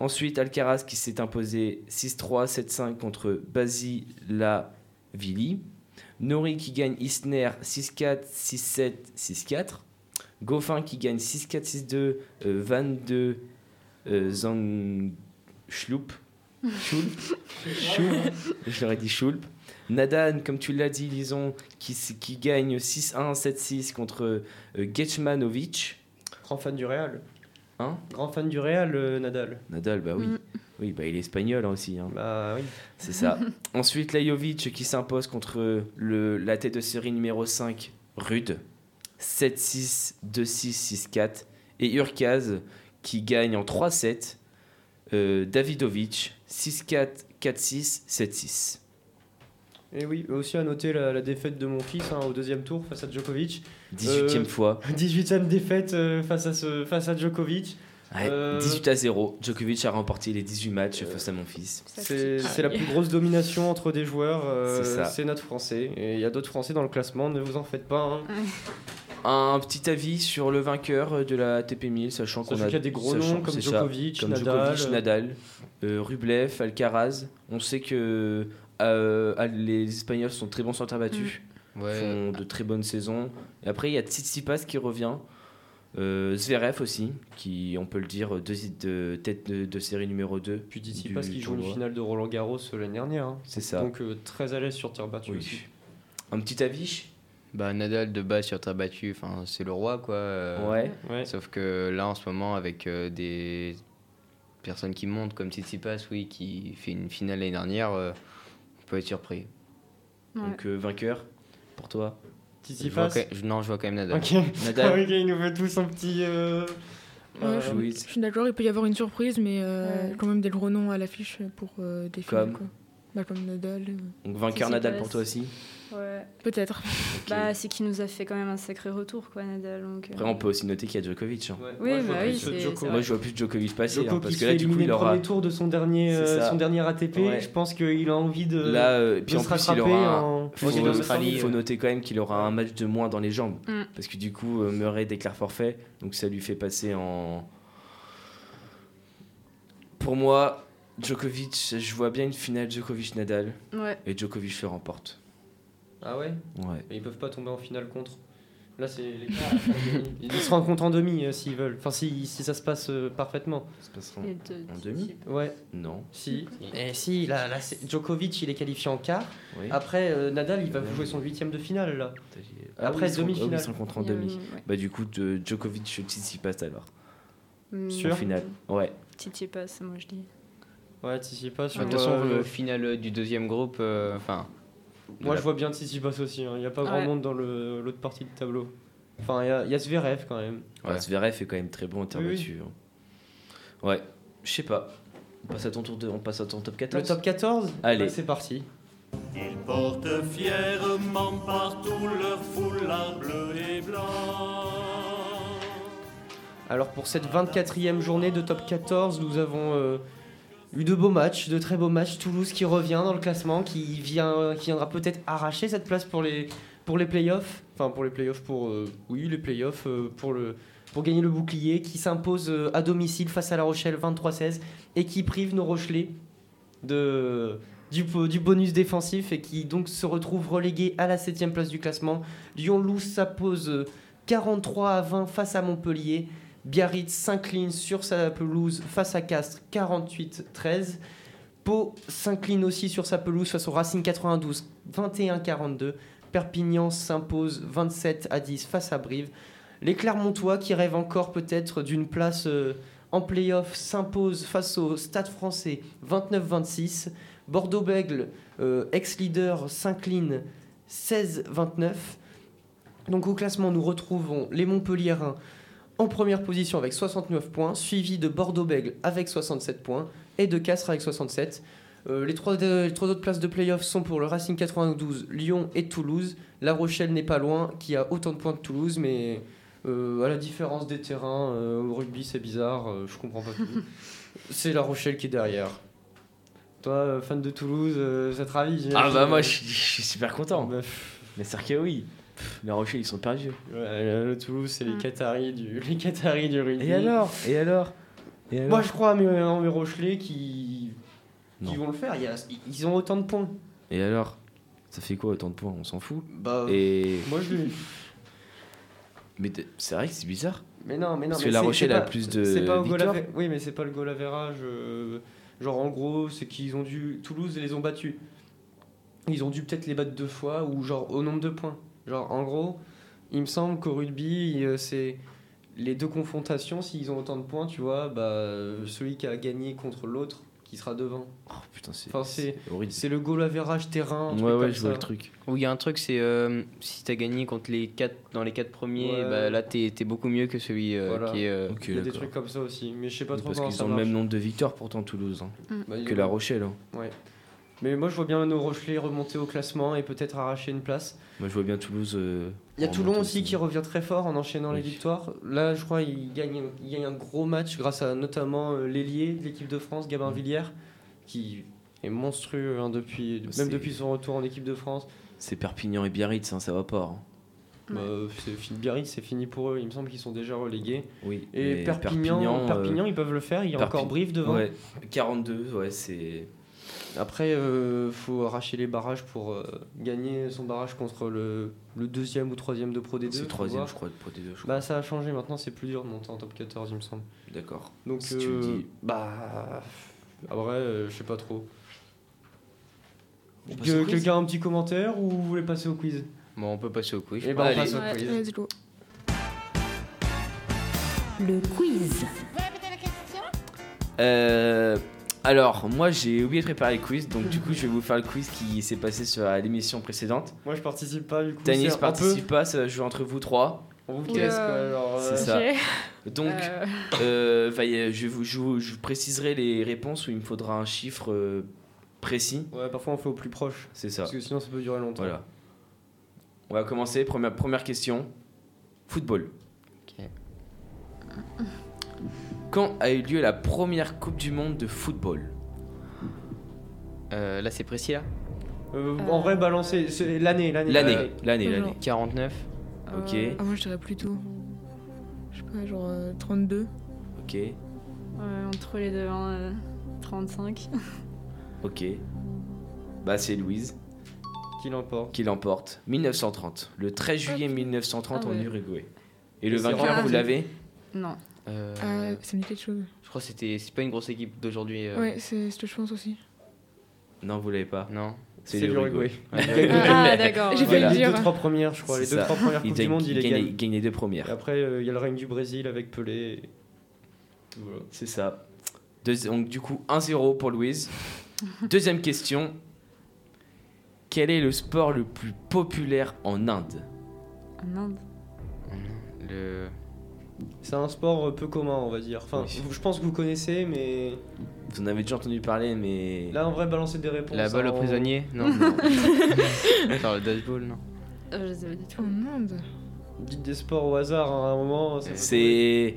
Ensuite, Alcaraz qui s'est imposé 6-3, 7-5 contre Basilavili. Nori qui gagne Isner 6-4, 6-7, 6-4. Goffin qui gagne 6-4, 6-2, euh, 22 euh, Zang Schlup. Schulp. Schulp. Je leur ai dit Schulp. Nadal, comme tu l'as dit, Lison, qui gagne 6-1, 7-6 contre euh, Getchmanovic. Grand fan du Real. Hein? Grand fan du Real, euh, Nadal. Nadal, bah oui. Mm. Oui, bah il est espagnol hein, aussi. hein. Bah oui. C'est ça. Ensuite, Lajovic qui s'impose contre le, la tête de série numéro 5, Rude. 7-6, 2-6, 6-4. Et Urkaz qui gagne en 3-7. euh, Davidovic, 6-4, 4-6, 7-6. Et oui, aussi à noter la, la défaite de mon fils hein, au deuxième tour face à Djokovic. 18e Euh, fois. 18ème défaite euh, face, à ce, face à Djokovic. Ouais, euh, 18 à 0. Djokovic a remporté les 18 matchs face à mon fils. C'est la plus grosse domination entre des joueurs. euh, c'est notre Français. Et il y a d'autres Français dans le classement, ne vous en faites pas. hein. Un petit avis sur le vainqueur de la TP 1000, sachant qu'on a qu'il y a des gros noms comme ça, Djokovic, comme Nadal. Djokovic, Nadal, euh, Rublev, Alcaraz. On sait que euh, ah, les Espagnols sont très bons sur terre battue, Ouais. font de très bonnes saisons. Et après, il y a Tsitsipas qui revient. Euh, Zverev aussi, qui, on peut le dire, deux, de, tête de, de série numéro 2. Puis Tsitsipas qui joue une finale de Roland Garros euh, l'année dernière. hein. C'est ça. Donc euh, très à l'aise sur tir battu Oui. aussi. Un petit avis Bah, Nadal de base sur terre battue, enfin, c'est le roi quoi. euh, Ouais. Ouais. Sauf que là en ce moment avec euh, des personnes qui montent comme Tsitsipas, oui, qui fait une finale l'année dernière, euh, on peut être surpris. Ouais. Donc, euh, vainqueur pour toi? Tsitsipas? je- non, je vois quand même Nadal. Ok. Nadal ok, il nous fait tous un petit. euh, Ouais, euh, je, je suis d'accord, il peut y avoir une surprise, mais euh, Ouais. quand même des gros noms à l'affiche pour euh, des. Comme Quoi. Bah, Nadal. euh, Donc, vainqueur. Nadal pour toi aussi Ouais. Peut-être. Bah, c'est qu'il nous a fait quand même un sacré retour, quoi, Nadal. Donc, euh, Après, on peut aussi noter qu'il y a Djokovic. hein. ouais. Oui, Moi, je vois bah plus, oui, Djoko. Moi, je vois plus Djokovic passer, Djoko hein, parce qui que là, du coup, il le aura. premier tour de son dernier, euh, son dernier ATP. Ouais. Je pense qu'il a envie de. Là, euh, puis de en se plus, il aura. un- en- faut, Australie. faut noter quand même qu'il aura un match de moins dans les jambes. Mm. Parce que du coup, euh, Murray déclare forfait. Donc ça lui fait passer en. Pour moi, Djokovic, je vois bien une finale Djokovic-Nadal. Ouais. Et Djokovic le remporte. Ah ouais? Ouais. Mais ils peuvent pas tomber en finale contre. Là, c'est les Ils se rencontrent en demi euh, s'ils veulent. Enfin, si, si ça se passe euh, parfaitement. Ça se de- en demi? Ouais, Non. si. Et si, là, là Djokovic, il est qualifié en quart. Oui. Après, euh, Nadal, il va jouer son huitième de finale, là. Après, oui, ils sont- demi-finale. ah ils sont contre en demi. ouais. Bah du coup, de Djokovic Tsitsipas alors. Mm, Sûr? En finale. Ouais. Tsitsipas, moi je dis. Ouais, Tsitsipas. De toute façon, euh, le final du deuxième groupe, euh, enfin. Moi, la- je vois bien Tsitsipas aussi. hein. Il n'y a pas grand Ouais. monde dans l'autre partie du tableau. Enfin, il y a, il y a Zverev quand même. Ouais. Ouais. Zverev est quand même très bon en terre Oui, oui. hein. Ouais. Je sais pas. On passe à ton tour de... On passe à ton top 14 Le top 14 Allez. Bah, C'est parti. Ils portent fièrement partout leur foulard bleu et blanc. Alors pour cette 24e journée de top 14, nous avons euh, eu de beaux matchs, de très beaux matchs. Toulouse qui revient dans le classement, qui, vient, qui viendra peut-être arracher cette place pour les, pour les playoffs. Enfin pour les playoffs, pour... euh, oui, les playoffs, euh, pour, le, pour gagner le bouclier, qui s'impose euh, à domicile face à La Rochelle 23-16 et qui prive nos Rochelais de, du, bonus défensif et qui donc se retrouve relégué à la 7 place du classement. Lyon-Loup s'impose euh, 43 à 20 face à Montpellier. Biarritz s'incline sur sa pelouse face à Castres 48-13. Pau s'incline aussi sur sa pelouse face au Racing 92, 21-42. Perpignan s'impose 27 à 10 face à Brive. Les Clermontois qui rêvent encore peut-être d'une place euh, en play-off s'imposent face au Stade français 29-26. Bordeaux-Bègle, euh, ex-leader, s'incline 16-29. Donc au classement, nous retrouvons les Montpelliérains en première position avec 69 points, suivi de Bordeaux-Bègle avec 67 points et de Castres avec 67. Euh, les, trois, les trois autres places de play-off sont pour le Racing 92, Lyon et Toulouse. La Rochelle n'est pas loin, qui a autant de points que Toulouse, mais euh, à la différence des terrains, euh, au rugby c'est bizarre, euh, je comprends pas tout. c'est La Rochelle qui est derrière. Toi, euh, fan de Toulouse, euh, ça te ravit Ah bah moi je suis, super content. Bah, Mais c'est que oui. Les Rochers ils sont perdus. ouais, le, Toulouse, c'est les Mm. Qataris du, les Qataris du rugby. Et alors? Et alors? Et alors? Moi, je crois à mes, en mes Rochelais qui, qui vont le faire. Il y a- ils ont autant de points. Et alors? Ça fait quoi autant de points? On s'en fout? Bah, Et moi, je l'ai. mais c'est vrai que c'est bizarre. Mais non, mais non. Parce mais que La Rochelle a plus de c'est pas goal Oui, mais c'est pas le goal average. euh, genre, en gros, c'est qu'ils ont dû. Toulouse les ont battus. Ils ont dû peut-être les battre deux fois ou genre au nombre de points. Genre, en gros, il me semble qu'au rugby, euh, c'est les deux confrontations. S'ils ont autant de points, tu vois, bah, euh, celui qui a gagné contre l'autre qui sera devant. Oh putain c'est Enfin, c'est- horrible. C'est le goal average terrain. Ouais ouais comme je vois le truc. Où il y a un truc, c'est euh, si t'as gagné contre les quatre, dans les quatre premiers, Ouais. bah, là t'es t'es beaucoup mieux que celui euh, Voilà. qui est. euh, Ok Il y a des trucs comme ça aussi, mais je sais pas trop Parce comment qu'ils ça ont le même nombre de victoires pourtant Toulouse hein, Bah, y que a- La Rochelle. hein. Ouais. Mais moi je vois bien nos Rochelais remonter au classement et peut-être arracher une place. Moi je vois bien Toulouse. euh, Il y a Toulon aussi qui revient très fort en enchaînant les victoires. Là je crois qu'il gagne, il gagne un gros match grâce à notamment euh, l'ailier de l'équipe de France, Gabin Mm. Villiers, qui est monstrueux hein, depuis, même depuis son retour en équipe de France. C'est Perpignan et Biarritz hein, ça va pas. hein. Bah, c'est fini, Biarritz c'est fini pour eux, il me semble qu'ils sont déjà relégués. Oui. Et mais Perpignan, euh, Perpignan, ils peuvent le faire, il y a Perpi- encore Brive devant. Ouais 42 ouais c'est. Après, euh, faut arracher les barrages pour euh, gagner son barrage contre le, le deuxième ou troisième de Pro D2. C'est troisième je crois de Pro D2 je crois. Bah ça a changé, maintenant c'est plus dur de monter en top 14 il me semble. D'accord. Donc Si tu euh, dis. bah après euh, je sais pas trop. Que- Quelqu'un a un petit commentaire ou vous voulez passer au quiz? Bon, on peut passer au quiz. je Eh pense. ben on passe au Ouais, quiz. let's go. Le quiz. Euh, alors, moi j'ai oublié de préparer le quiz, donc du coup je vais vous faire le quiz qui s'est passé sur à l'émission précédente. Moi je participe pas du coup. Tanis c'est un participe pas, ça va jouer entre vous trois. peu- On vous Oula. casse quoi. genre, C'est euh, ça. Ok. Donc, Euh, euh, enfin, je, vous, je, vous- je vous préciserai les réponses où il me faudra un chiffre euh, précis. Ouais, parfois on fait au plus proche. C'est ça. Parce que sinon ça peut durer longtemps. Voilà. On va commencer. Première, première question. Football. Quand a eu lieu la première Coupe du Monde de football Euh, là, c'est précis là Euh, En vrai, balancer c'est l'année, l'année. L'année. l'année. L'année, Genre. l'année. 49. Ok. euh, ah, moi je dirais plutôt. Je sais pas, genre euh, 32. Ok. Ouais, entre les deux, hein, euh, 35. Ok. Bah, c'est Louise Qui l'emporte. qui l'emporte. 1930. Le 13 juillet 1930 Ah en. Uruguay. Et le Et vainqueur, vous l'avez Non. Euh, Ah, ça me dit quelque chose. Je crois que c'était c'est pas une grosse équipe d'aujourd'hui. euh, Ouais, c'est ce que je pense aussi. Non, vous l'avez pas. Non. C'est l'Uruguay. l'Uruguay. Ah, d'accord. J'ai ouais. fait les deux trois premières, je crois. Les deux ça. trois premières Coupes du gagne, Monde, il il les gagne- gagne. gagne les deux Et premières. après, euh, il y a le règne du Brésil avec Pelé. Voilà. C'est ça. Deuxi- donc, du coup, 1-0 pour Louise. Deuxième question. Quel est le sport le plus populaire en Inde? En Inde. Le... C'est un sport peu commun, on va dire. Enfin, Oui. je pense que vous connaissez, mais Vous en avez déjà entendu parler, mais. là, en vrai, balancer des réponses. La balle au en- prisonnier Non. Genre le dodgeball, non. Euh, je sais pas du tout. En Inde Dites des sports au hasard, hein, à un moment. C'est.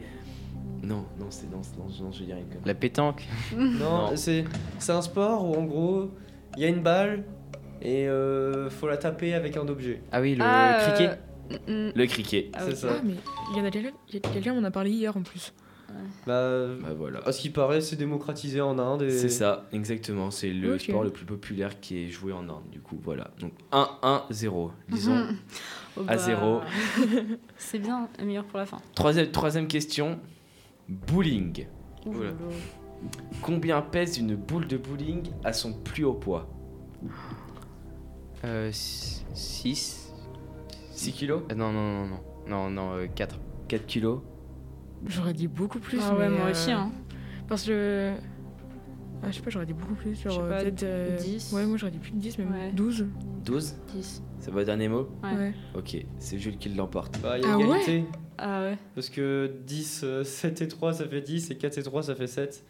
Non, non, c'est non, non, non, je dirais une connerie. La pétanque. Non, Non. c'est c'est un sport où, en gros, il y a une balle et euh, faut la taper avec un objet. Ah oui, le Ah, cricket. euh, Le cricket. ah, C'est ça. Ah, mais il y en a déjà. Quelqu'un m'en a parlé hier en plus. Bah, Bah voilà. à ce qui paraît, c'est démocratisé en Inde. et- C'est ça, exactement. C'est le sport le plus populaire qui est joué en Inde, du coup, voilà. Donc 1-1-0. Disons. Oh, À zéro. C'est bien, meilleur pour la fin. Troisième, troisième question. Bowling. Ouh. Combien pèse une boule de bowling à son plus haut poids? Euh, 6. 6 kilos Non, non, non, non. Non, non, 4. 4 kilos J'aurais dit beaucoup plus. Ah ouais, mais, moi euh, aussi. Hein. Parce que. Ah, je sais pas, j'aurais dit beaucoup plus. Genre, euh, peut-être. euh, 10. Ouais, moi j'aurais dit plus de 10, même Ouais. 12. 12 10. C'est votre dernier mot Ouais. Ouais. Ok, c'est Jules qui l'emporte. Bah, il y a Ah ouais égalité. Ah ouais. Parce que 10, euh, 7 et 3, ça fait 10, et 4 et 3, ça fait 7.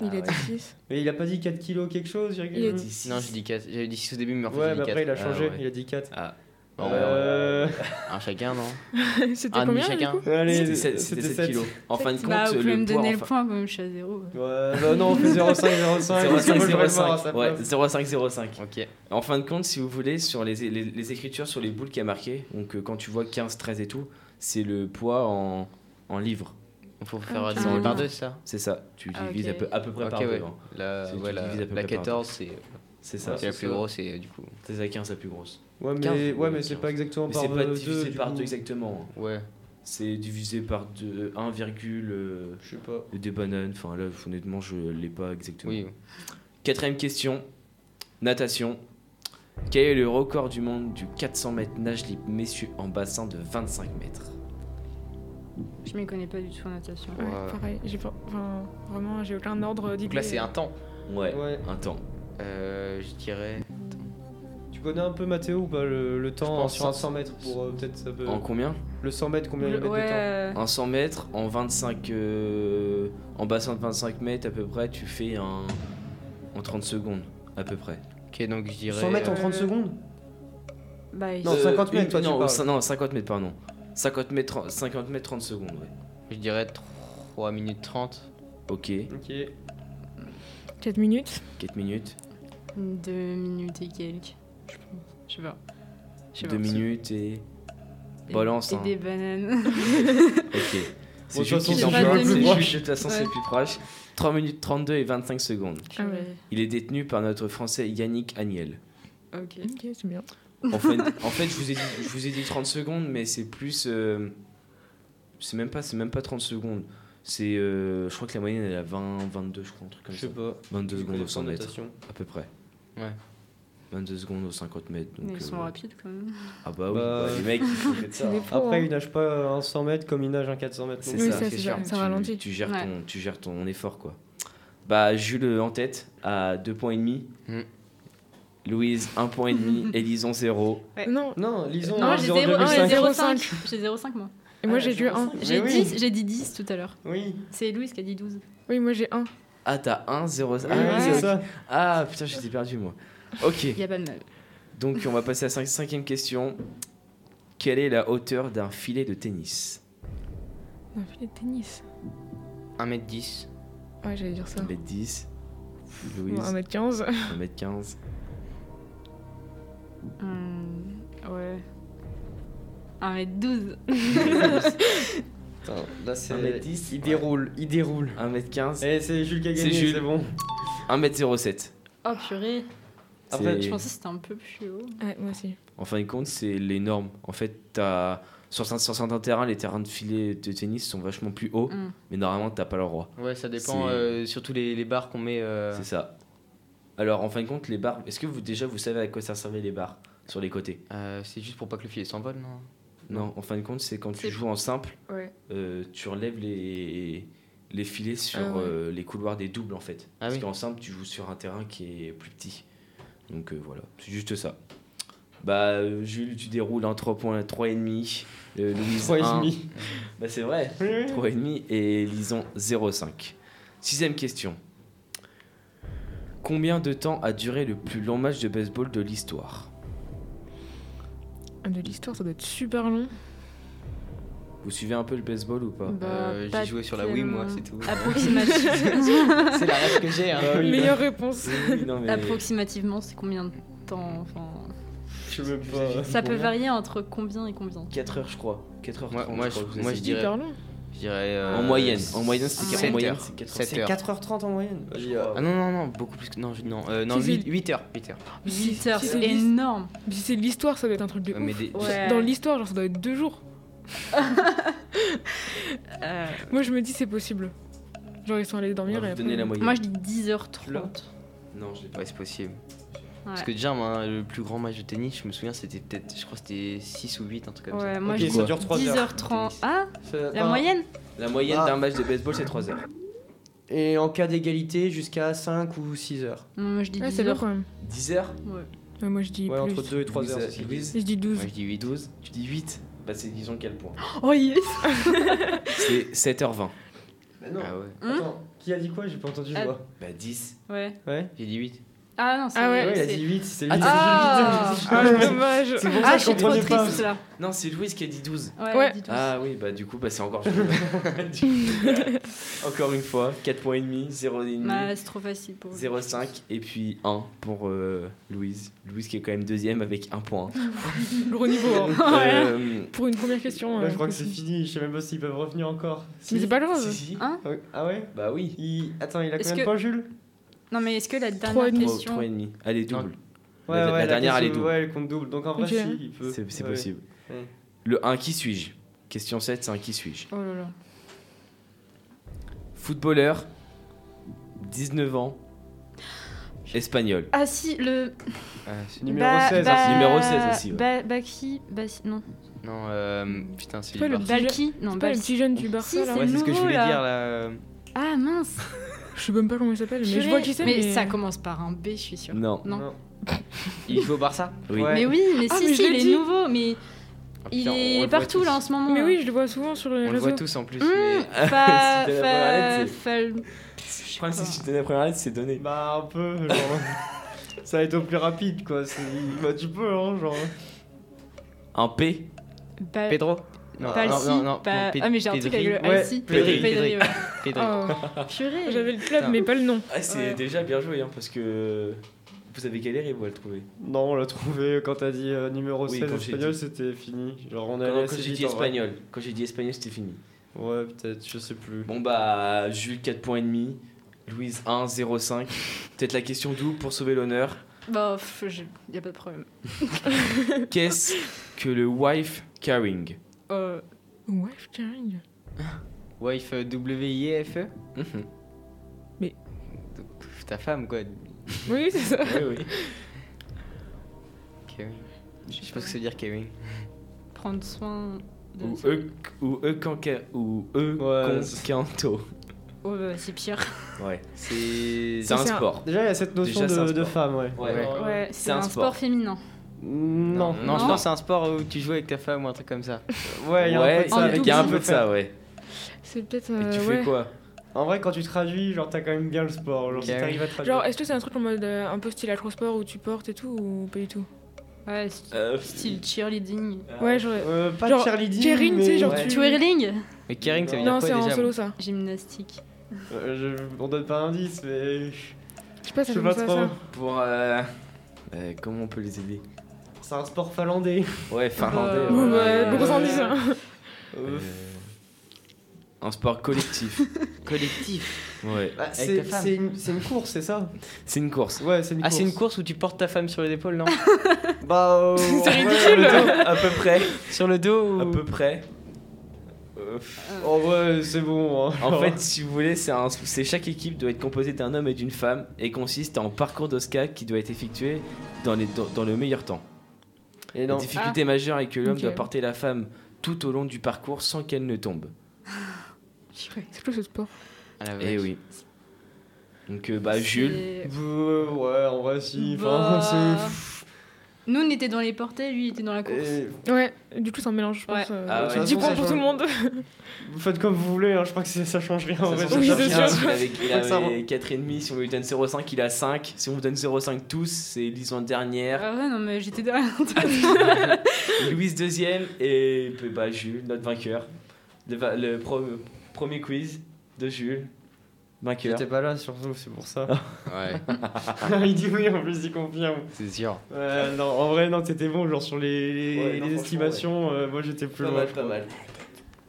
Il Ah a ouais. dit 6. Mais il a pas dit 4 kilos quelque chose Il a dit 6. Non, j'ai dit 4. J'avais dit 6 au début, mais en fait, Ouais, j'ai mais dit après il 4. a changé, Ah ouais. il a dit 4. Ah, Euh... un chacun, non C'était Un demi combien chacun C'était 7, c'était 7 kilos. En fin de compte, Bah, vous pouvez le me poids. donner le enfin- point, quand même, je suis à zéro. Ouais, bah non, on fait 0,5, 0,5. parce que moi, j'aurais le mort à sa 0,505. Ouais, place. 0,505. Ok. En fin de compte, si vous voulez, sur les, les, les écritures sur les boules qui a marqué, donc euh, quand tu vois 15, 13 et tout, c'est le poids en, en livres. Il faut faire Ah, diviser ok. par 2, c'est ça? C'est ça. Tu Ah, divises ok. à, peu, à peu près Ok, par ouais. deux. hein. La, C'est- ouais, la, la près par 14, c'est C'est ça. c'est la c'est plus grosse et du coup. C'est la 15 la plus grosse. Ouais, mais, 15, ouais, ouais, mais c'est 15. pas exactement Mais par c'est pas 2. divisé par deux exactement. hein. Ouais. C'est divisé par deux, 1, euh, Je sais pas. des bananes. Enfin là, honnêtement, je l'ai pas exactement. Oui. Quatrième question. Natation. Quel est le record du monde du 400 mètres nage libre messieurs en bassin de 25 mètres? Je m'y connais pas du tout en natation. Ouais, Ouais. pareil. J'ai pas. Enfin, vraiment, j'ai aucun ordre d'idée. Donc là, c'est un temps. Ouais, Ouais. un temps. Euh, je dirais. Tu connais un peu Mathéo ou pas le, le temps sur un cent- 100 mètres pour euh, peut-être ça peut. En combien Le 100 mètres, combien il met de temps Ouais. En 100 mètres, en 25. euh, en bassin de 25 mètres à peu près, tu fais un. En 30 secondes, à peu près. Ok, donc je dirais. 100 mètres en euh, 30 secondes Bah, Non, 50 mètres, une- toi, tu non, parles. cin- non, 50 mètres, pardon. 50 mètres, 30 50 mètres 30 secondes, ouais. Je dirais 3 minutes 30. Ok, Ok. 4 minutes. 4 minutes, 2 minutes et quelques. Je pense. Je sais pas. Je sais 2 pas. minutes et. Et- balance, Et hein. des bananes. Ok. C'est de Jules toute qui façon, s'en c'est deux c'est. Jules, de toute façon, c'est Ouais. le plus proche. 3 minutes 32 et 25 secondes. Ah ouais. Il est détenu par notre français Yannick Agnel. Ok. Ok, c'est bien. En fait, en fait je, vous ai dit, je vous ai dit 30 secondes, mais c'est plus. euh, c'est même, pas- c'est même pas 30 secondes. C'est. euh, je crois que la moyenne elle est à 20, 22, je crois, un truc comme Je sais ça. pas. 22 Je secondes au 100 pas en mètres, à peu près. Ouais. 22 secondes aux 50 mètres. Donc, Mais ils sont euh, rapides quand même. Ah bah oui, Bah, bah, les mecs, ils ça. Hein. Après, hein. il nage pas un 100 mètres comme il nage un 400 mètres. C'est Oui, ça, ça, ça, ça Tu- ralentit. Tu gères, Ouais. ton, tu gères ton effort, quoi. Bah, Jules en tête, à 2 points et demi. Mm. Louise, 1 point et demi. Elison, 0. Ouais. Non. Non, lisons. Non, moi j'ai 0, 0,5. 0,5. J'ai 0,5 moi. Et moi Ah, j'ai vois 1. ça. J'ai oui. 10, j'ai dit 10 tout à l'heure. Oui, C'est Louise qui a dit 12. Oui, moi j'ai 1. Ah, t'as 1, 0. oui, Ah, oui, oui, c'est ok. ça. Ah, putain, j'étais perdu, moi. Ok, Il a pas de mal. donc on va passer à la cinquième question. Quelle est la hauteur d'un filet de tennis? Un filet de tennis. 1m10. Ouais, j'allais dire ça. 1m10. Louise, 1m15. 1m15. Hum, ouais. 1m12. Attends, là c'est. 1m10, Il déroule, il déroule. 1m15. Eh, c'est Jules qui a C'est gagné, Jules. c'est bon. 1m07. Oh purée. Après, C'est- Je pensais que c'était un peu plus haut. Ouais, moi aussi. En fin de compte, c'est les normes. En fait, t'as... Sur, certains- sur certains terrains, les terrains de filet de tennis sont vachement plus hauts, Hum. mais normalement, t'as pas le droit. Ouais, ça dépend. C'est- euh, surtout les, les barres qu'on met. euh, C'est ça. Alors, en fin de compte, les barres. Est-ce que vous déjà vous savez à quoi ça servait les barres sur les côtés? Euh, c'est juste pour pas que le filet s'envole, non? Non, en fin de compte, c'est quand tu joues en simple, Ouais. euh, tu relèves les, les filets sur Ah ouais. euh, les couloirs des doubles en fait. Ah Parce oui. qu'en simple, tu joues sur un terrain qui est plus petit. Donc euh, voilà, c'est juste ça. Bah, euh, Jules, tu déroules un 3 points, 3,5. Euh, Louise, 3 et 1. demi. Bah, c'est vrai. Oui, oui. 3,5 et Lison 0,5. Sixième question. Combien de temps a duré le plus long match de baseball de l'histoire? De l'histoire, ça doit être super long. Vous suivez un peu le baseball ou pas Bah, Euh, J'ai joué sur la Wii, moi, c'est tout. Approximativement. c'est la rêve que j'ai. Hein. Ah oui, Meilleure réponse. Oui, non, mais- Approximativement, c'est combien de temps enfin, Je même pas. Ça peut varier entre combien et combien? 4 heures, je crois. 4 heures Moi- 30, moi, je crois je- moi, je dirais- Super long. Je dirais. euh, En moyenne. En moyenne, moyenne, c'est 4 Sept C'est heures. 4h30 en moyenne. Euh, Ah non, non, non, beaucoup plus que. Non, je- non, euh, non Si, 8, c'est- 8 heures. 8 heures. 8 heures, Si c'est énorme. Si c'est de l'histoire, ça doit être un truc de Ouais, mais ouf. des- Ouais. Dans l'histoire, genre, ça doit être deux jours. Euh, Moi, je me dis, c'est possible. Genre, ils sont allés dormir et vous après- donner la moyenne. Moi, je dis 10h30. Non, je l'ai pas. Ouais, c'est possible. Ouais. Parce que déjà, moi, le plus grand match de tennis, je me souviens, c'était peut-être, je crois que c'était 6 ou 8, un truc comme Ouais, moi, Ok, je ça dis dure 3 heures. 10h30. Ah, la moyenne La moyenne Ah. d'un match de baseball, c'est 3 heures. Et en cas d'égalité, jusqu'à 5 ou 6 heures. Moi, je dis Ouais, c'est long 10h. quand même. 10 heures Ouais. Ouais, moi, je dis Ouais, plus. entre 2 et 3 Louise, heures. Je dis 12. Moi, je dis 8. 12. Tu dis 8 Bah, c'est disons quel point Oh yes C'est 7h20. Mais non. Ah ouais. Hein Attends, qui a dit quoi? J'ai pas entendu Ah. moi. Bah, 10. Ouais. Ouais. J'ai dit 8. Ah non, c'est. Ah ouais. Ouais, il a dit 8, c'est lui. Ah, c'est ah, dommage. C'est pour Ah, ça je que je suis trop comprenais pas. triste là. Non, c'est Louise qui a dit 12. Ouais, Ouais. dis-toi. Ah oui, bah du coup, bah, c'est encore joli. encore une fois, 4 points et demi, 0 et demi, Bah, c'est trop facile pour vous. 0,5 et puis 1 pour euh, Louise. Louise qui est quand même deuxième avec 1 point. Gros niveau. hein. Euh, Pour une première question. Là, euh, je crois que c'est fini, je sais même pas s'ils peuvent revenir encore. Mais c'est pas grave. si, si. Hein? Ah Ah ouais? Bah oui. il... Attends, il a combien de points, Jules? Non, mais est-ce que la dernière demi. question. 3 et demi. Allez, double. Ouais, La- ouais, la dernière, elle est double. Ouais, elle compte double. Donc en vrai, Ok. si, il peut. C'est possible. Ouais. Le 1, qui suis-je? Question 7, c'est un qui suis-je? Oh là là. Footballeur, 19 ans, espagnol. Ah si, le. Ah, c'est- Numéro Ba- 16, Ba- hein, numéro 16 aussi, ouais. Ba- Baki. Basi- Non. Non, euh, putain, c'est pas le. Balki. Non, C'est pas le Balki. petit jeune du Barça Si, c'est Ouais, ce que je voulais là. dire là. Ah mince. Je sais même pas comment il s'appelle, mais je vois qui c'est. Mais ça commence par un B, je suis sûre. Non. Non. Il joue au Barça Oui. Ouais. Mais oui, mais Ah, si, mais si, il dit. est nouveau, mais Ah, il putain, est partout là en ce moment. Mais oui, je le vois souvent sur les On le voit réseaux. tous en plus. Hum, mais- fa, fal- Je crois que si tu donnes la première lettre, c'est donné. Bah, un peu, genre. ça va être au plus rapide, quoi. Bah, tu peux, hein, genre. Un P, Ba- Pedro Non, Palsi, non, non, non, pas- Ah, mais j'ai un truc Pedri. avec le Ouais, Alci. Pedri, Pedri, ouais. Oh, Purée. J'avais le club, mais pas le nom. Ah, c'est Ouais. déjà bien joué, hein, parce que vous avez galéré, vous, à le trouver. Non, on l'a trouvé quand t'as dit euh, numéro Oui, 16 quand j'ai espagnol, dit. c'était fini. Genre, on Quand, allait quand j'ai dit espagnol, quand j'ai dit espagnol, c'était fini. Ouais, peut-être, je sais plus. Bon bah, Jules 4 points et demi, Louise 1, 0,5. Peut-être la question double pour sauver l'honneur. Bah, pff, j'ai- y a pas de problème. Qu'est-ce que le wife carrying? Euh, Wife carrying. Wife euh, W-I-F-E Mhm. Pff, Ta femme quoi. Oui, c'est ça. Oui, oui. Kevin. Je sais pas ce que ça veut dire Kevin. prendre soin de. Ou E, ou E, canca, ou E, Ouais, canto. Oh, bah, c'est pire. Ouais. C'est. C'est un un- sport. Déjà, il y a cette notion Déjà, c'est un de, femme, ouais. Ouais. Ouais, c'est un sport féminin. Non. Non, je Non. pense que c'est un sport où tu joues avec ta femme ou un truc comme ça. Ouais, il y a un peu de ça. En il y a un qui peu tu de peux ça, faire. ouais. C'est peut-être. Euh, tu ouais. fais quoi? En vrai, quand tu traduis, genre, t'as quand même bien le sport. Genre, si Ok. t'arrives à traduire. Genre, est-ce que c'est un truc en mode euh, un peu style acrosport où tu portes et tout ou pas du tout? Ouais, st- Euh, style cheerleading. Ouais, genre. Euh, pas Genre, cheerleading. cheering, tu sais, mais- genre Ouais. tu. Twirling Mais Kering, ça veut Non, dire c'est quoi en déjà solo ça. Gymnastique. Euh, je- On donne pas d'indice, mais. Je sais pas, Je ça sais fait pas ça, trop. Pour. euh, euh, comment on peut les aider? C'est un sport finlandais. Ouais, finlandais. Euh, ouais. indice. hein. Euh, Un sport collectif. Collectif. Ouais. Bah, Avec c'est ta femme. c'est une, course, c'est ça? C'est une course. Ouais, c'est une Ah, course. c'est une course où tu portes ta femme sur les épaules, non? Bah, euh, C'est ridicule. le dos. à peu près. Sur le dos À peu près. Euh, En vrai, c'est bon. hein. En fait, si vous voulez, c'est chaque équipe doit être composée d'un homme et d'une femme et consiste en parcours d'Oscar qui doit être effectué dans, les, dans, dans le meilleur temps. Et La difficulté majeure est que l'homme doit porter la femme tout au long du parcours sans qu'elle ne tombe. C'est quoi ce sport? Ah, Eh oui. Donc, euh, bah, Jules. Euh, ouais, en vrai, si. Bah, Enfin, c'est. Nous, on était dans les portées, lui, il était dans la course. Et Ouais, du coup, c'est un mélange, je pense. Ouais. euh, Ah ouais. c'est 10 De toute points pour tout le monde. Vous faites comme vous voulez, hein, je crois que ça change rien en Ça, vrai. ça ça Oui, c'est sûr. Il avait, il avait 4,5. Si on lui donne 0,5, il a 5. Si on vous donne 0,5 tous, c'est Lison dernière. Ah ouais, non, mais j'étais derrière. Louise deuxième et bah, Jules, notre vainqueur. Le, le pro- premier quiz de Jules. Vainqueur. J'étais pas là, surtout, c'est pour ça. Ouais, il dit oui, en plus, il confirme. c'est sûr. Non, en vrai, non, t'étais bon, genre sur les, les, Ouais, estimations, euh, moi j'étais plus Pas loin. mal, pas mal.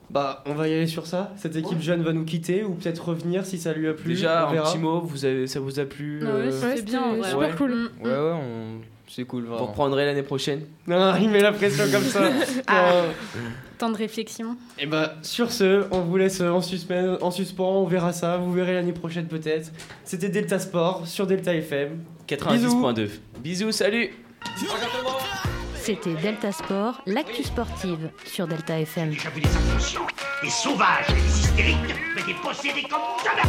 Bah, on va y aller sur ça. Cette équipe jeune va nous quitter ou peut-être revenir si ça lui a plu. Déjà, on un petit mot, vous avez, ça vous a plu Ah ouais, euh, Ouais, bien, super Ouais. cool. Mm. Ouais, ouais, on... C'est cool, Vous vraiment. reprendrez l'année prochaine Non, il met la pression comme ça. Ah. Temps de réflexion. Et bah, sur ce, on vous laisse en suspens, en suspens, on verra ça, vous verrez l'année prochaine peut-être. C'était Delta Sport sur Delta FM. 90.2. Bisous, salut C'était Delta Sport, l'actu sportive sur Delta FM. Vu des inconscients, des sauvages, des hystériques, mais des possédés comme jamais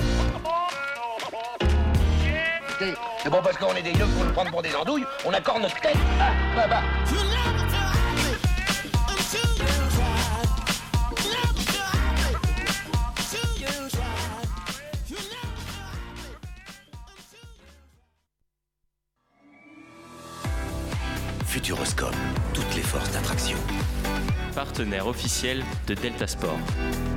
C'est bon parce qu'on est des yeux pour nous prendre pour des andouilles, on accorde notre tête. Ah, bah, bah. Partenaire officiel de Delta Sport.